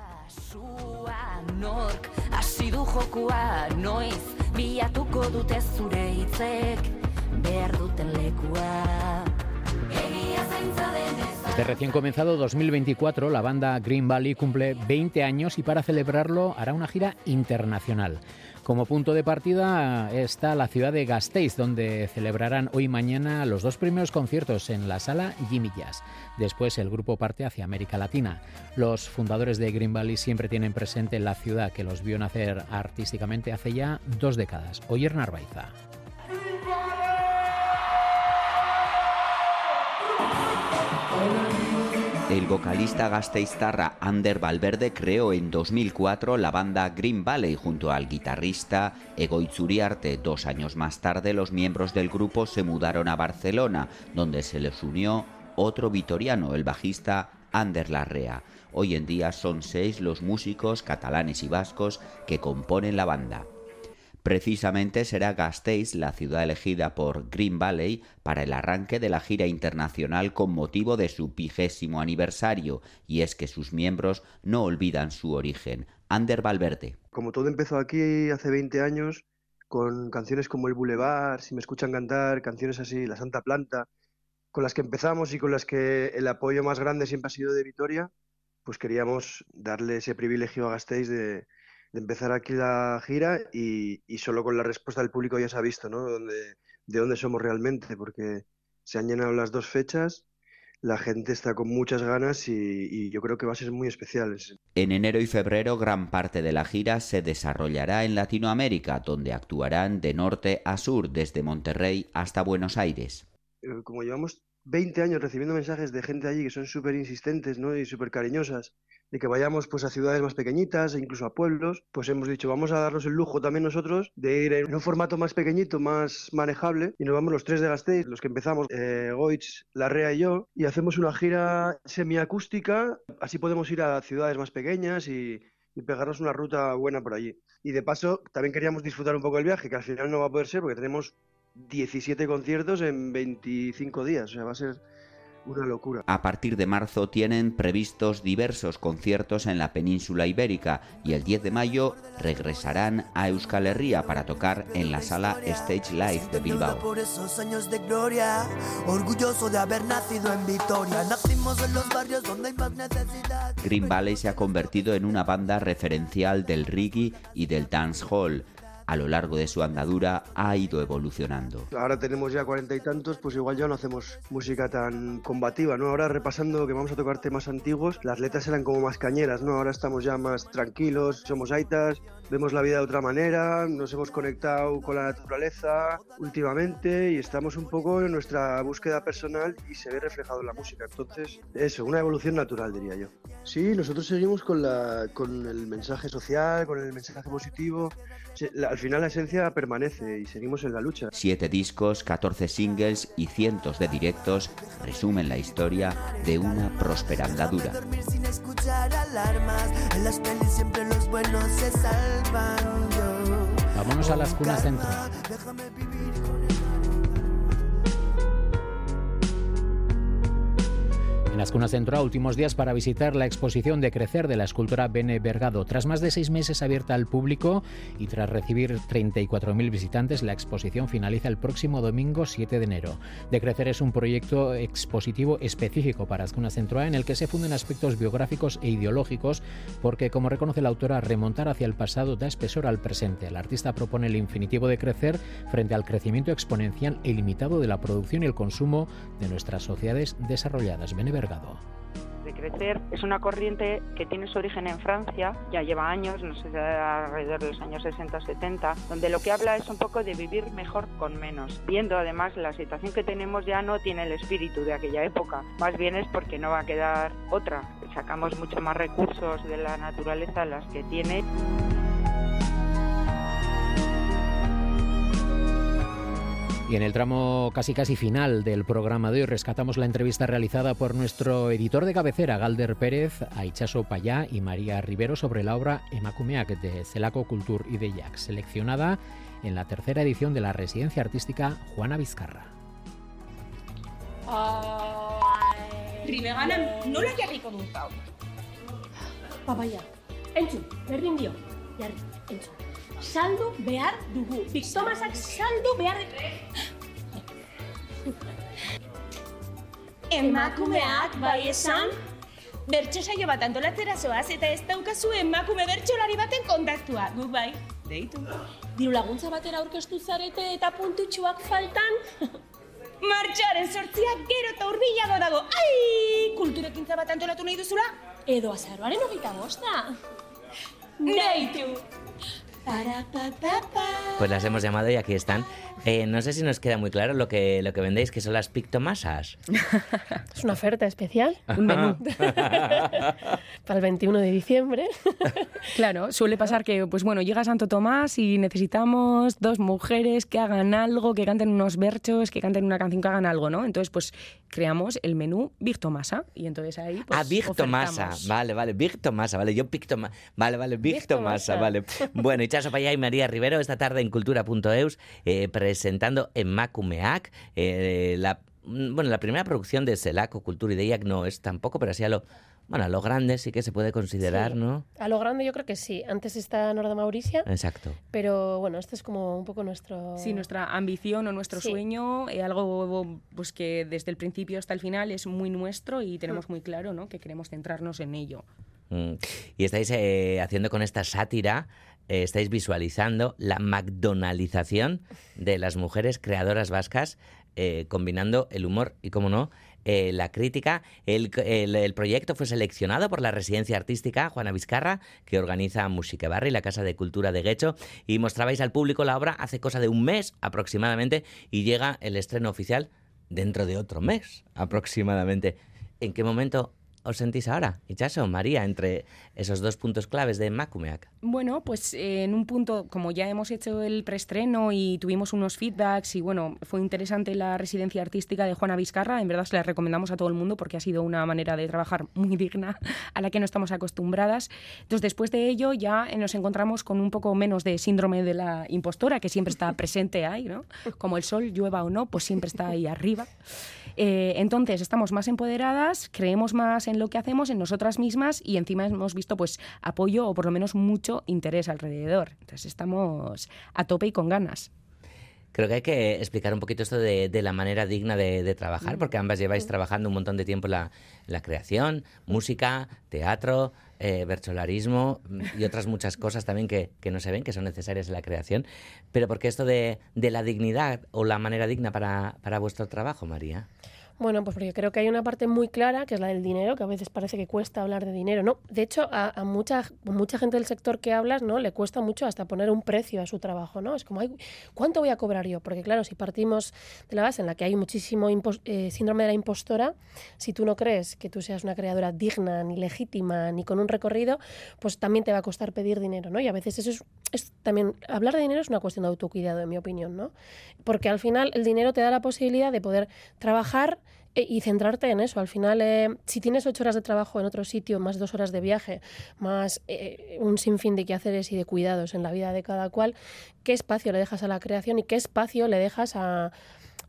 De recién comenzado 2024, la banda Green Valley cumple 20 años y para celebrarlo hará una gira internacional. Como punto de partida está la ciudad de Gasteiz, donde celebrarán hoy y mañana los dos primeros conciertos en la sala Jimmy Jazz. Después el grupo parte hacia América Latina. Los fundadores de Green Valley siempre tienen presente la ciudad que los vio nacer artísticamente hace ya dos décadas. Oyer Narvaiza. El vocalista gasteiztarra Ander Valverde creó en 2004 la banda Green Valley junto al guitarrista Egoitzuriarte. Dos años más tarde los miembros del grupo se mudaron a Barcelona, donde se les unió otro vitoriano, el bajista Ander Larrea. Hoy en día son seis los músicos catalanes y vascos que componen la banda. Precisamente será Gasteiz la ciudad elegida por Green Valley para el arranque de la gira internacional con motivo de su vigésimo aniversario, y es que sus miembros no olvidan su origen. Ander Valverde. Como todo empezó aquí hace 20 años, con canciones como El Boulevard, Si me escuchan cantar, canciones así, La Santa Planta, con las que empezamos y con las que el apoyo más grande siempre ha sido de Vitoria, pues queríamos darle ese privilegio a Gasteiz de, de empezar aquí la gira y, solo con la respuesta del público ya se ha visto, ¿no? de dónde somos realmente, porque se han llenado las dos fechas, la gente está con muchas ganas y, y, yo creo que va a ser muy especial. En enero y febrero gran parte de la gira se desarrollará en Latinoamérica, donde actuarán de norte a sur, desde Monterrey hasta Buenos Aires. Eh, como llevamos 20 años recibiendo mensajes de gente allí que son súper insistentes ¿no? y súper cariñosas, de que vayamos pues a ciudades más pequeñitas e incluso a pueblos, pues hemos dicho, vamos a darnos el lujo también nosotros de ir en un formato más pequeñito, más manejable, y nos vamos los tres de Gasteiz, los que empezamos, eh, Goitz, Larrea y yo, y hacemos una gira semiacústica, así podemos ir a ciudades más pequeñas y, y pegarnos una ruta buena por allí. Y de paso, también queríamos disfrutar un poco el viaje, que al final no va a poder ser porque tenemos 17 conciertos en 25 días, o sea, va a ser una locura. A partir de marzo tienen previstos diversos conciertos en la península ibérica y el 10 de mayo regresarán a Euskal Herria para tocar en la sala Stage Live de Bilbao. Por esos años de gloria, orgulloso de haber nacido en Vitoria. Nacimos en los barrios donde hay más necesidad. Green Valley se ha convertido en una banda referencial del reggae y del dancehall. A lo largo de su andadura ha ido evolucionando. Ahora tenemos ya cuarenta y tantos, pues igual ya no hacemos música tan combativa, ¿no? Ahora repasando que vamos a tocar temas antiguos, las letras eran como más cañeras, ¿no? Ahora estamos ya más tranquilos, somos aitas, vemos la vida de otra manera, nos hemos conectado con la naturaleza últimamente y estamos un poco en nuestra búsqueda personal y se ve reflejado en la música. Entonces, eso, una evolución natural, diría yo. Sí, nosotros seguimos con, la, con el mensaje social, con el mensaje positivo. Al final la esencia permanece y seguimos en la lucha. Siete discos, 14 singles y cientos de directos resumen la historia de una próspera andadura. Dormir sin escuchar alarmas. En las pelis siempre los buenos se salvan. Yo. Vámonos a las cunas centro. En las cunas centro, a últimos días para visitar la exposición de Crecer de la escultora Bene Bergado. Tras más de seis meses abierta al público y tras recibir 34.000 visitantes, la exposición finaliza el próximo domingo 7 de enero. De Crecer es un proyecto expositivo específico para Azcuna Centroa en el que se funden aspectos biográficos e ideológicos porque, como reconoce la autora, remontar hacia el pasado da espesor al presente. El artista propone el infinitivo de crecer frente al crecimiento exponencial e ilimitado de la producción y el consumo de nuestras sociedades desarrolladas. Bene De crecer es una corriente que tiene su origen en Francia, ya lleva años, no sé, alrededor de los años 60 o 70, donde lo que habla es un poco de vivir mejor con menos, viendo además la situación que tenemos ya no tiene el espíritu de aquella época, más bien es porque no va a quedar otra, sacamos mucho más recursos de la naturaleza las que tiene. Y en el tramo casi casi final del programa de hoy rescatamos la entrevista realizada por nuestro editor de cabecera, Galder Pérez, a Ichaso Payá y María Rivero sobre la obra Emakumeak de Celaco Cultur y de Jack, seleccionada en la tercera edición de la residencia artística Juana Vizcarra. Ribegana nola jarriko dut hau? Papaia, entzun, berdin dio, jarri, entzun. Saldu behar dugu, Biktomasak saldu behar Emakumeak bai esan, bertso saio bat antolatzera zoaz eta ez daukazu emakume bertsolari baten kontaktua. Guk bai, deitu. Diru laguntza batera aurkeztu zarete eta puntutxuak faltan? [LAUGHS] Martxoaren sortziak gero eta urbilago dago. Ai, kulturekintza bat antolatu nahi duzula? Edo azaroaren hogeita bosta. Deitu. Pues las hemos llamado y aquí están. Eh, no sé si nos queda muy claro lo que, lo que vendéis, que son las pictomasas. [LAUGHS] Es una oferta especial, un menú. [LAUGHS] Para el 21 de diciembre. [LAUGHS] Claro, suele pasar que, pues bueno, llega Santo Tomás y necesitamos dos mujeres que hagan algo, que canten unos berchos, que canten una canción, que hagan algo, ¿no? Entonces, pues creamos el menú Big Tomasa y entonces ahí pues ah, Big Tomasa. ofertamos. Vale, vale, Big Tomasa. Vale, yo Pictoma. Vale, vale, Big, Big Tomasa. Tomasa. Vale. Bueno, Ichaso Payá y María Rivero esta tarde en cultura.eus eh, presentando en Macumeac eh, la, mm, bueno, la primera producción de Selaco Cultura y de IAC no es tampoco, pero así a lo, bueno, a lo grande sí que se puede considerar, Sí. ¿no? A lo grande yo creo que sí. Antes está Norda Mauricia, Exacto. pero bueno, este es como un poco nuestro... Sí, nuestra ambición o nuestro Sí. sueño, eh, algo pues que desde el principio hasta el final es muy nuestro y tenemos muy claro ¿no? que queremos centrarnos en ello. Mm. Y estáis eh, haciendo con esta sátira, estáis visualizando la McDonaldización de las mujeres creadoras vascas, eh, combinando el humor y, como no, eh, la crítica. El, el- proyecto fue seleccionado por la residencia artística Juana Vizcarra, que organiza Musique Barri, la Casa de Cultura de Guecho, y mostrabais al público la obra hace cosa de un mes aproximadamente, y llega el estreno oficial dentro de otro mes aproximadamente. ¿En qué momento os sentís ahora, Ichaso, María, entre esos dos puntos claves de Macumeac? Bueno, pues eh, en un punto, como ya hemos hecho el preestreno y tuvimos unos feedbacks y bueno, fue interesante la residencia artística de Juana Vizcarra, en verdad se la recomendamos a todo el mundo porque ha sido una manera de trabajar muy digna a la que no estamos acostumbradas. Entonces, después de ello ya nos encontramos con un poco menos de síndrome de la impostora, que siempre está presente ahí, ¿no? Como el sol, llueva o no, pues siempre está ahí arriba. Eh, entonces, estamos más empoderadas, creemos más en lo que hacemos, en nosotras mismas y encima hemos visto pues apoyo o por lo menos mucho interés alrededor. Entonces, estamos a tope y con ganas. Creo que hay que explicar un poquito esto de, de la manera digna de, de trabajar, Mm. porque ambas lleváis trabajando un montón de tiempo la, la creación, música, teatro, eh, mm, y otras muchas cosas también que, que no se ven, que son necesarias en la creación. Pero ¿por qué esto de, de la dignidad o la manera digna para, para vuestro trabajo, María? Bueno, pues porque creo que hay una parte muy clara, que es la del dinero, que a veces parece que cuesta hablar de dinero, ¿no? De hecho, a, a mucha, mucha gente del sector que hablas, ¿no? Le cuesta mucho hasta poner un precio a su trabajo, ¿no? Es como, "Ay, ¿cuánto voy a cobrar yo? Porque claro, si partimos de la base en la que hay muchísimo eh, síndrome de la impostora, si tú no crees que tú seas una creadora digna, ni legítima, ni con un recorrido, pues también te va a costar pedir dinero, ¿no? Y a veces eso es, es también, hablar de dinero es una cuestión de autocuidado, en mi opinión, ¿no? Porque al final el dinero te da la posibilidad de poder trabajar y centrarte en eso. Al final, eh, si tienes ocho horas de trabajo en otro sitio, más dos horas de viaje, más eh, un sinfín de quehaceres y de cuidados en la vida de cada cual, ¿qué espacio le dejas a la creación y qué espacio le dejas a,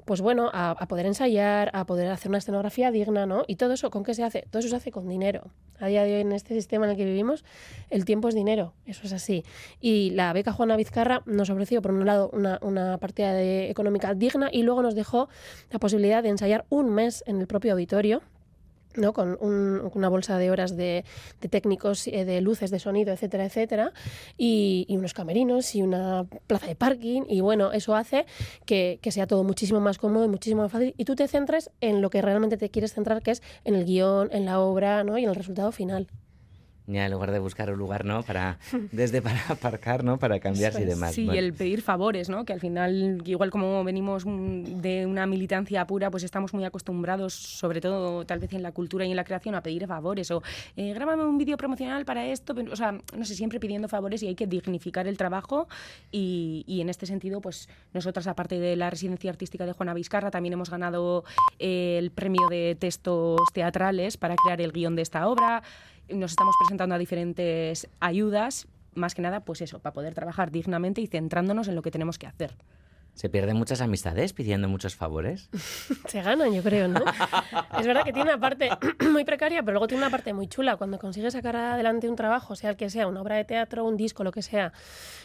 pues bueno, a, poder ensayar, a poder hacer una escenografía digna, ¿no? Y todo eso, ¿con qué se hace? Todo eso se hace con dinero. A día de hoy, en este sistema en el que vivimos, el tiempo es dinero, eso es así. Y la beca Juana Vizcarra nos ofreció, por un lado, una, una partida de- económica digna y luego nos dejó la posibilidad de ensayar un mes en el propio auditorio, ¿no? con un- una bolsa de horas de, de técnicos, eh, de luces, de sonido, etcétera, etcétera, y, y unos camerinos y una plaza de parking, y bueno, eso hace que, que sea todo muchísimo más cómodo y muchísimo más fácil, y tú te centres en lo que realmente te quieres centrar, que es en el guion, en la obra ¿no? y en el resultado final. Ya en lugar de buscar un lugar, ¿no? Para, [LAUGHS] desde para aparcar, ¿no? Para cambiarse y es. demás. Sí, Bueno. el pedir favores, ¿no? Que al final, igual como venimos de una militancia pura, pues estamos muy acostumbrados, sobre todo tal vez en la cultura y en la creación, a pedir favores o eh, grábame un vídeo promocional para esto, o sea, no sé, siempre pidiendo favores y hay que dignificar el trabajo y, y en este sentido, pues nosotras, aparte de la residencia artística de Juana Vizcarra, también hemos ganado eh, el premio de textos teatrales para crear el guion de esta obra. Nos estamos presentando a diferentes ayudas, más que nada, pues eso, para poder trabajar dignamente y centrándonos en lo que tenemos que hacer. Se pierden muchas amistades pidiendo muchos favores. [LAUGHS] Se ganan, yo creo, ¿no? es verdad que tiene una parte [CLEARS THROAT] muy precaria, pero luego tiene una parte muy chula. Cuando consigues sacar adelante un trabajo, sea el que sea, una obra de teatro, un disco, lo que sea,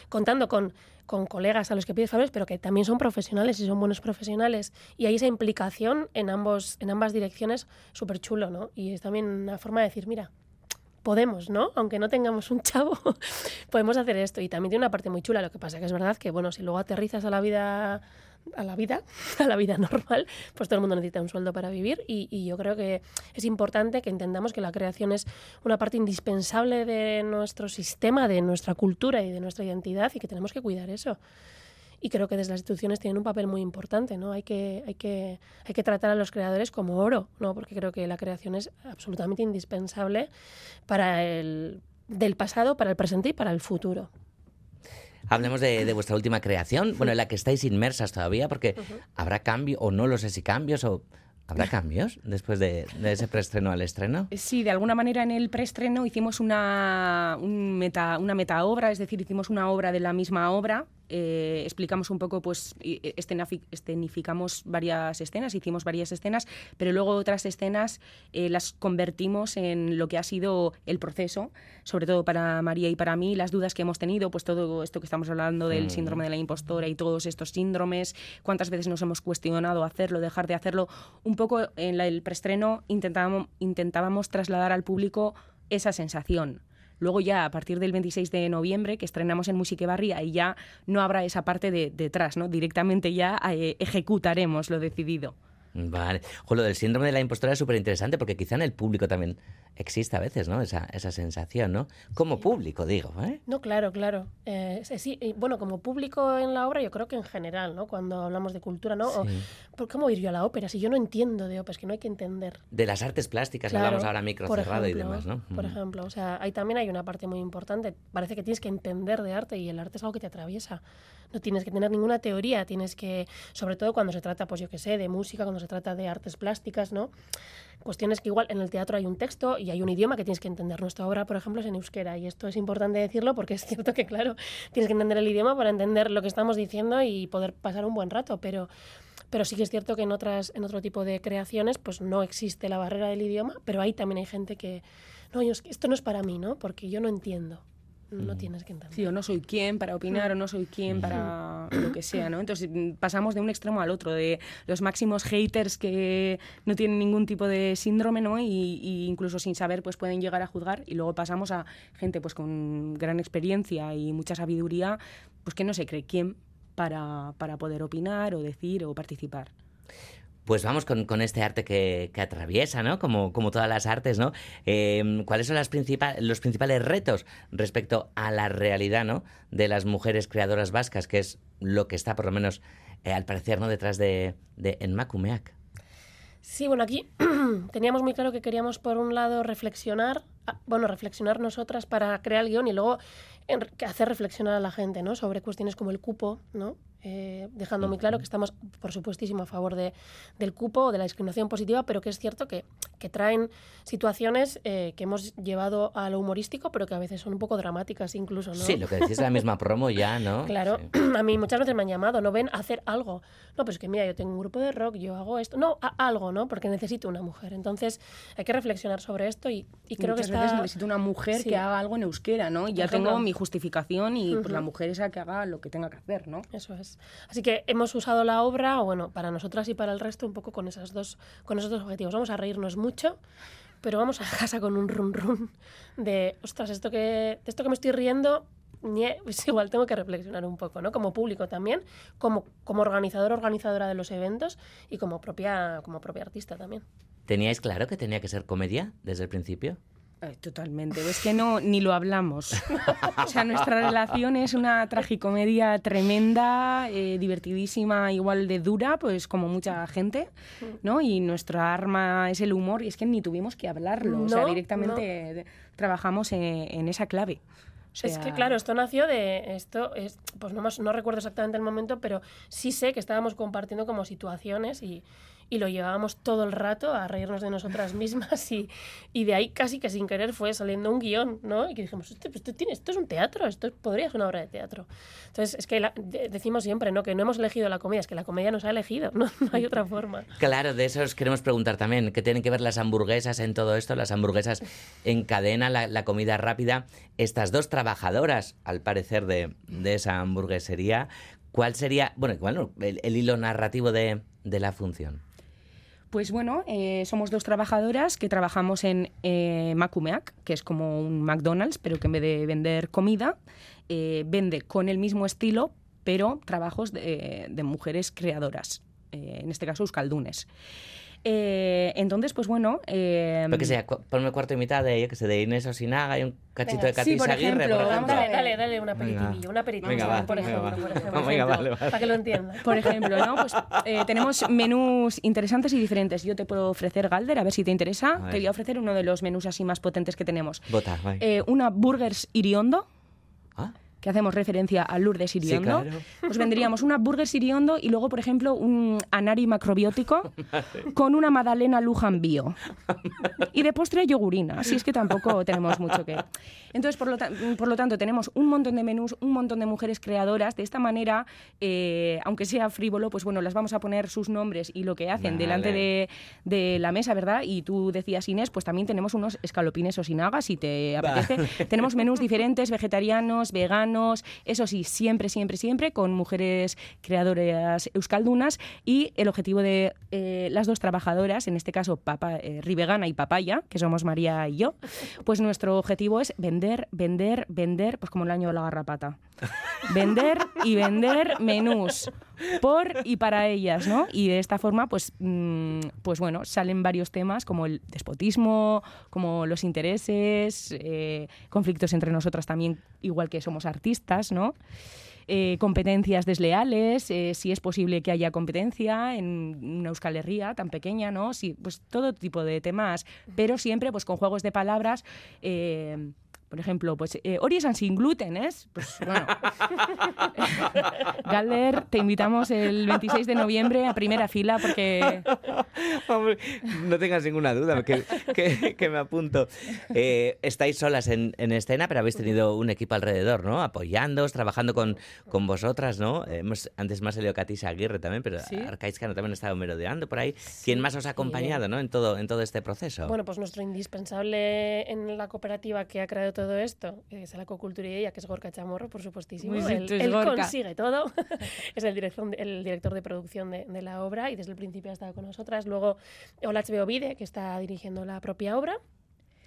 contando con, con colegas a los que pides favores, pero que también son profesionales y son buenos profesionales, y hay esa implicación en, ambos, en ambas direcciones, súper chulo, ¿no? Y es también una forma de decir, mira, podemos, ¿no? Aunque no tengamos un [LAUGHS] chavo, podemos hacer esto. Y también tiene una parte muy chula. Lo que pasa que es verdad que, bueno, si luego aterrizas a la vida, a la vida, [LAUGHS] a la vida normal, pues todo el mundo necesita un sueldo para vivir. Y, y yo creo que es importante que entendamos que la creación es una parte indispensable de nuestro sistema, de nuestra cultura y de nuestra identidad y que tenemos que cuidar eso. Y creo que desde las instituciones tienen un papel muy importante, ¿no? Hay que, hay que, hay que tratar a los creadores como oro, ¿no? Porque creo que la creación es absolutamente indispensable para el del pasado, para el presente y para el futuro. Hablemos de, de vuestra última creación, bueno, en la que estáis inmersas todavía, porque habrá cambio, o no lo sé si cambios, o habrá cambios después de, de ese preestreno al estreno. Sí, de alguna manera en el preestreno hicimos una, un meta, una metaobra, es decir, hicimos una obra de la misma obra. Eh, explicamos un poco, pues, escenafi- escenificamos varias escenas, hicimos varias escenas, pero luego otras escenas eh, las convertimos en lo que ha sido el proceso, sobre todo para María y para mí, las dudas que hemos tenido, pues todo esto que estamos hablando del Mm. síndrome de la impostora y todos estos síndromes, cuántas veces nos hemos cuestionado hacerlo, dejar de hacerlo. Un poco en la- el preestreno intentábamos, intentábamos trasladar al público esa sensación. Luego ya a partir del 26 de noviembre, que estrenamos en Musique Barri, ahí ya no habrá esa parte de detrás, ¿no? Directamente ya eh, ejecutaremos lo decidido. Vale. O lo del síndrome de la impostora es súper interesante porque quizá en el público también existe a veces, ¿no? Esa, esa sensación, ¿no? Como público, digo, ¿eh? No, claro, claro. Eh, sí, bueno, como público en la obra, yo creo que en general, ¿no? Cuando hablamos de cultura, ¿no? ¿Por cómo ir yo a la ópera si yo no entiendo de ópera? Es que no hay que entender. De las artes plásticas, hablamos ahora micro cerrado y demás, ¿no? Por ejemplo, o sea, ahí también hay una parte muy importante. Parece que tienes que entender de arte y el arte es algo que te atraviesa. No tienes que tener ninguna teoría, tienes que, sobre todo cuando se trata, pues yo qué sé, de música, cuando se trata de artes plásticas, ¿no? Cuestiones que igual en el teatro hay un texto y hay un idioma que tienes que entender. Nuestra obra, por ejemplo, es en euskera y esto es importante decirlo porque es cierto que, claro, tienes que entender el idioma para entender lo que estamos diciendo y poder pasar un buen rato, pero pero sí que es cierto que en otras en otro tipo de creaciones pues no existe la barrera del idioma, pero ahí también hay gente que no, esto no es para mí, ¿no? Porque yo no entiendo no tienes que entender. Sí, o no soy quien para opinar, o no soy quien para lo que sea, ¿no? Entonces mm, pasamos de un extremo al otro, de los máximos haters que no tienen ningún tipo de síndrome, ¿no? Y, incluso sin saber, pues pueden llegar a juzgar, y luego pasamos a gente pues con gran experiencia y mucha sabiduría, pues que no se cree quién para, para poder opinar o decir o participar. Pues vamos con, este arte que, atraviesa, ¿no? Como, como todas las artes, ¿no? Em, ¿Cuáles son las los principales retos respecto a la realidad, ¿no? De las mujeres creadoras vascas, que es lo que está, por lo menos, eh, al parecer, ¿no? Detrás de, de Enmakumeak. Sí, bueno, aquí [CLEARS THROAT] teníamos muy claro que queríamos, por un lado, reflexionar, ah, bueno, reflexionar nosotras para crear el guion y luego hacer reflexionar a la gente, ¿no? Sobre cuestiones como el cupo, ¿no? Eh, dejando muy claro que estamos, por supuestísimo, a favor de, del cupo o de la discriminación positiva, pero que es cierto que, que traen situaciones eh, que hemos llevado a lo humorístico, pero que a veces son un poco dramáticas incluso, ¿no? Sí, lo que decís es la misma promo ya, ¿no? [LAUGHS] Claro, [CLEARS THROAT] a mí muchas veces me han llamado, ¿no ven hacer algo? No, pues que mira, yo tengo un grupo de rock, yo hago esto. No, algo, ¿no? Porque necesito una mujer. Entonces hay que reflexionar sobre esto y, creo que está... veces necesito una mujer que haga algo en euskera, ¿no? Y ya tengo mi justificación y pues, la mujer esa que haga lo que tenga que hacer, ¿no? Eso es. Así que hemos usado la obra, bueno, para nosotras y para el resto, un poco con, esas dos, con esos dos objetivos. Vamos a reírnos mucho, pero vamos a [LAUGHS] casa con un run run de, ostras, esto que, de esto que me estoy riendo, pues igual tengo que reflexionar un poco, ¿no? Como público también, como, como organizador, organizadora de los eventos y como propia, como propia artista también. ¿Teníais claro que tenía que ser comedia desde el principio? Totalmente. Es que no, ni lo hablamos. O sea, nuestra relación es una tragicomedia tremenda, eh, divertidísima, igual de dura, pues como mucha gente, ¿no? Y nuestra arma es el humor y es que ni tuvimos que hablarlo. o sea, directamente trabajamos en, esa clave. Es que claro, esto nació de esto, es, pues no, no recuerdo exactamente el momento, pero sí sé que estábamos compartiendo como situaciones y, y lo llevábamos todo el rato a reírnos de nosotras mismas y, y de ahí casi que sin querer fue saliendo un guion, ¿no? Y que dijimos, esto, esto, tiene, esto es un teatro, esto podría ser una obra de teatro. Entonces, es que decimos siempre, ¿no? Que no hemos elegido la comedia, es que la comedia nos ha elegido, no, [LAUGHS] no hay otra forma. Claro, de eso os queremos preguntar también, ¿qué tienen que ver las hamburguesas en todo esto? Las hamburguesas en cadena, la, la comida rápida. Estas dos trabajadoras, al parecer, de, de esa hamburguesería, ¿cuál sería, bueno, bueno el, el hilo narrativo de, de la función? Pues bueno, eh, somos dos trabajadoras que trabajamos en eh, Macumeac, que es como un McDonald's, pero que en vez de vender comida, eh, vende con el mismo estilo, pero trabajos de, de mujeres creadoras, en este caso euskaldunes. Eh, entonces, pues bueno... Eh, que sea, ponme cuarto y mitad de, que se de Inés Osinaga y un cachito de Katy sí, Aguirre, por ejemplo. Dale, dale, dale un aperitivillo, un aperitivo, por, ejemplo, por [LAUGHS] ejemplo. Venga, vale, vale. Para que lo entienda. Por ejemplo, ¿no? Pues eh, tenemos menús interesantes y diferentes. Yo te puedo ofrecer, Galder, a ver si te interesa. Te voy a ofrecer uno de los menús así más potentes que tenemos. Bota, eh, una Burgers Iriondo. ¿Ah? Que hacemos referencia a Lourdes Iriondo, pues vendríamos una burger Iriondo y luego, por ejemplo, un anari macrobiótico [LAUGHS] con una magdalena Lujan Bio. Y de postre yogurina, así es que tampoco tenemos mucho que... Entonces, por lo, por lo tanto, tenemos un montón de menús, un montón de mujeres creadoras. De esta manera, eh, aunque sea frívolo, pues bueno, las vamos a poner sus nombres y lo que hacen delante de, de, la mesa, ¿verdad? Y tú decías, Inés, pues también tenemos unos escalopines o sinagas, si te apetece. tenemos menús diferentes, vegetarianos, veganos, eso sí, siempre, siempre, siempre con mujeres creadoras euskaldunas y el objetivo de eh, las dos trabajadoras, en este caso Papa, eh, Ribegana y Papaya, que somos María y yo, pues nuestro objetivo es vender, vender, vender, pues como el año de la garrapata. Vender y vender menús por y para ellas, ¿no? Y de esta forma, pues, mm, pues bueno, salen varios temas como el despotismo, como los intereses, eh, conflictos entre nosotras también, igual que somos artistas, ¿no? Eh, competencias desleales, eh, si es posible que haya competencia en una Euskal Herria tan pequeña, ¿no? Sí, pues todo tipo de temas, pero siempre pues con juegos de palabras. Eh, por ejemplo, pues eh, es sin gluten, ¿eh? Pues bueno. [LAUGHS] Galder, te invitamos el 26 de noviembre a primera fila porque... [LAUGHS] Hombre, no tengas ninguna duda, que, que, que me apunto. Eh, estáis solas en, en, escena, pero habéis tenido un equipo alrededor, ¿no? Apoyándoos, trabajando con, con vosotras, ¿no? Hemos, antes más salido Catisa Aguirre también, pero ¿Sí? Arcaizcano también ha estado merodeando por ahí. ¿Quién más os ha acompañado, ¿no? En todo, en todo este proceso. Bueno, pues nuestro indispensable en la cooperativa que ha creado todo esto es la coculturía, que es Gorka Chamorro, por supuestísimo. Él, él consigue todo. [LAUGHS] es el, director, el director de producción de, de, la obra y desde el principio ha estado con nosotras. Luego Olach Beovide, que está dirigiendo la propia obra.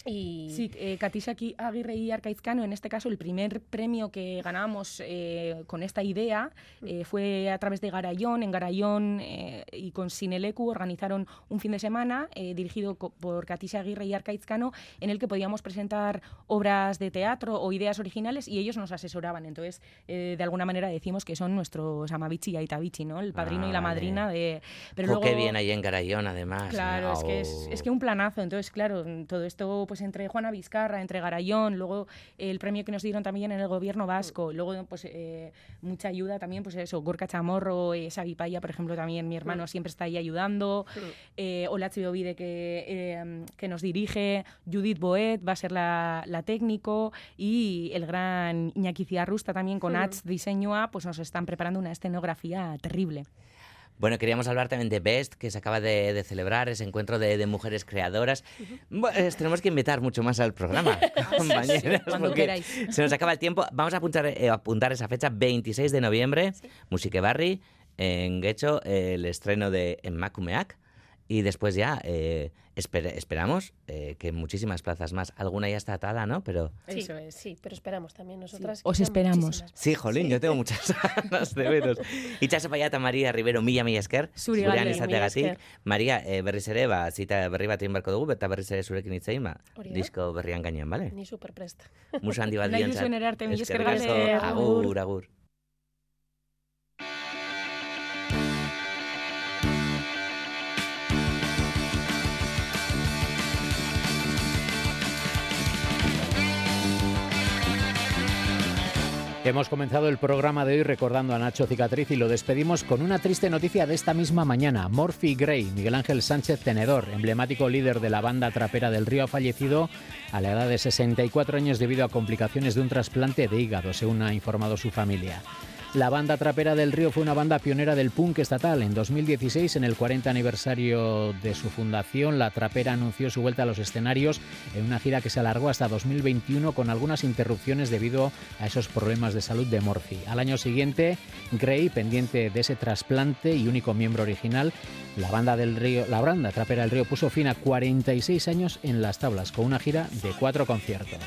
Y... Sí, eh, Katisha Aguirre y Arcaizcano, en este caso el primer premio que ganamos eh, con esta idea eh, fue a través de Garayón. En Garayón eh, y con Sinelecu organizaron un fin de semana eh, dirigido por Katisha Aguirre y Arcaizcano en el que podíamos presentar obras de teatro o ideas originales y ellos nos asesoraban. Entonces, eh, de alguna manera decimos que son nuestros Amabichi y Aitabichi, ¿no? El padrino Ah, y la madrina de... Pero luego... qué bien ahí en Garayón, además. Claro, ¿no? es, que es, es que un planazo. Entonces, claro, todo esto pues entre Juana Vizcarra, entre Garayón, luego el premio que nos dieron también en el gobierno vasco, luego pues eh, mucha ayuda también, pues eso, Gorka Chamorro, eh, Xavi Paya, por ejemplo, también mi hermano Mm. siempre está ahí ayudando, Mm. eh, Ovide que, eh, que nos dirige, Judith Boet va a ser la, la técnico y el gran Iñaki Ciarrusta también con Mm. Ats Diseñoa, pues nos están preparando una escenografía terrible. Bueno, queríamos hablar también de Best, que se acaba de, de celebrar, ese encuentro de, de mujeres creadoras. Bueno, les tenemos que invitar mucho más al programa, [LAUGHS] compañeras, porque queráis. se nos acaba el tiempo. Vamos a apuntar, eh, apuntar esa fecha, 26 de noviembre, Musique Barri, en Guecho, el estreno de Emakumeak. Y después ya eh, esper- esperamos eh, que muchísimas plazas más. Alguna ya está atada, ¿no? Pero Sí, sí, pero esperamos también nosotras. Os que sean esperamos. Sí, jolín, yo tengo muchas [LAUGHS] ganas de veros. Itxaso paiata Maria Rivero mila mila esker. Zuri gurean gabe, izateagatik. Maria, eh, berriz ere, ba, zita berri bat egin beharko dugu, eta berriz ere zurekin hitz egin, ba, disko berrian gainean, bale? Ni superprest. Musa handi bat Nahi duzuen esker. Agur, agur. Hemos comenzado el programa de hoy recordando a Nacho Cicatriz y lo despedimos con una triste noticia de esta misma mañana. Morphy Gray, Miguel Ángel Sánchez Tenedor, emblemático líder de la banda trapera del Río, ha fallecido a la edad de 64 años debido a complicaciones de un trasplante de hígado, según ha informado su familia. La banda trapera del Río fue una banda pionera del punk estatal. En 2016, en el 40 aniversario de su fundación, la trapera anunció su vuelta a los escenarios en una gira que se alargó hasta 2021 con algunas interrupciones debido a esos problemas de salud de Morphy. Al año siguiente, Gray, pendiente de ese trasplante y único miembro original, la banda del Río, la banda trapera del Río puso fin a 46 años en las tablas con una gira de cuatro conciertos.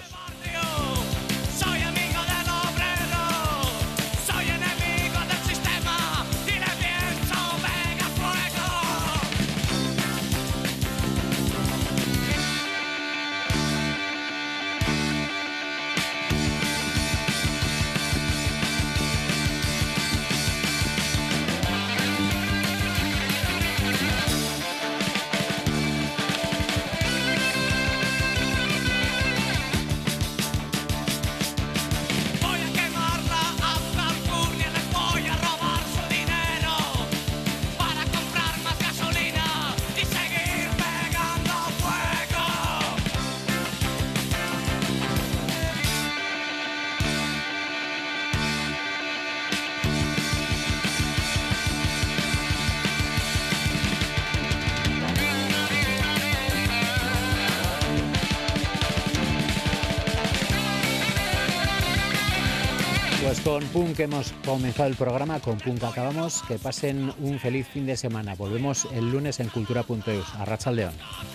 Punk hemos comenzado el programa, con Punk acabamos. Que pasen un feliz fin de semana. Volvemos el lunes en cultura.eus. A. Me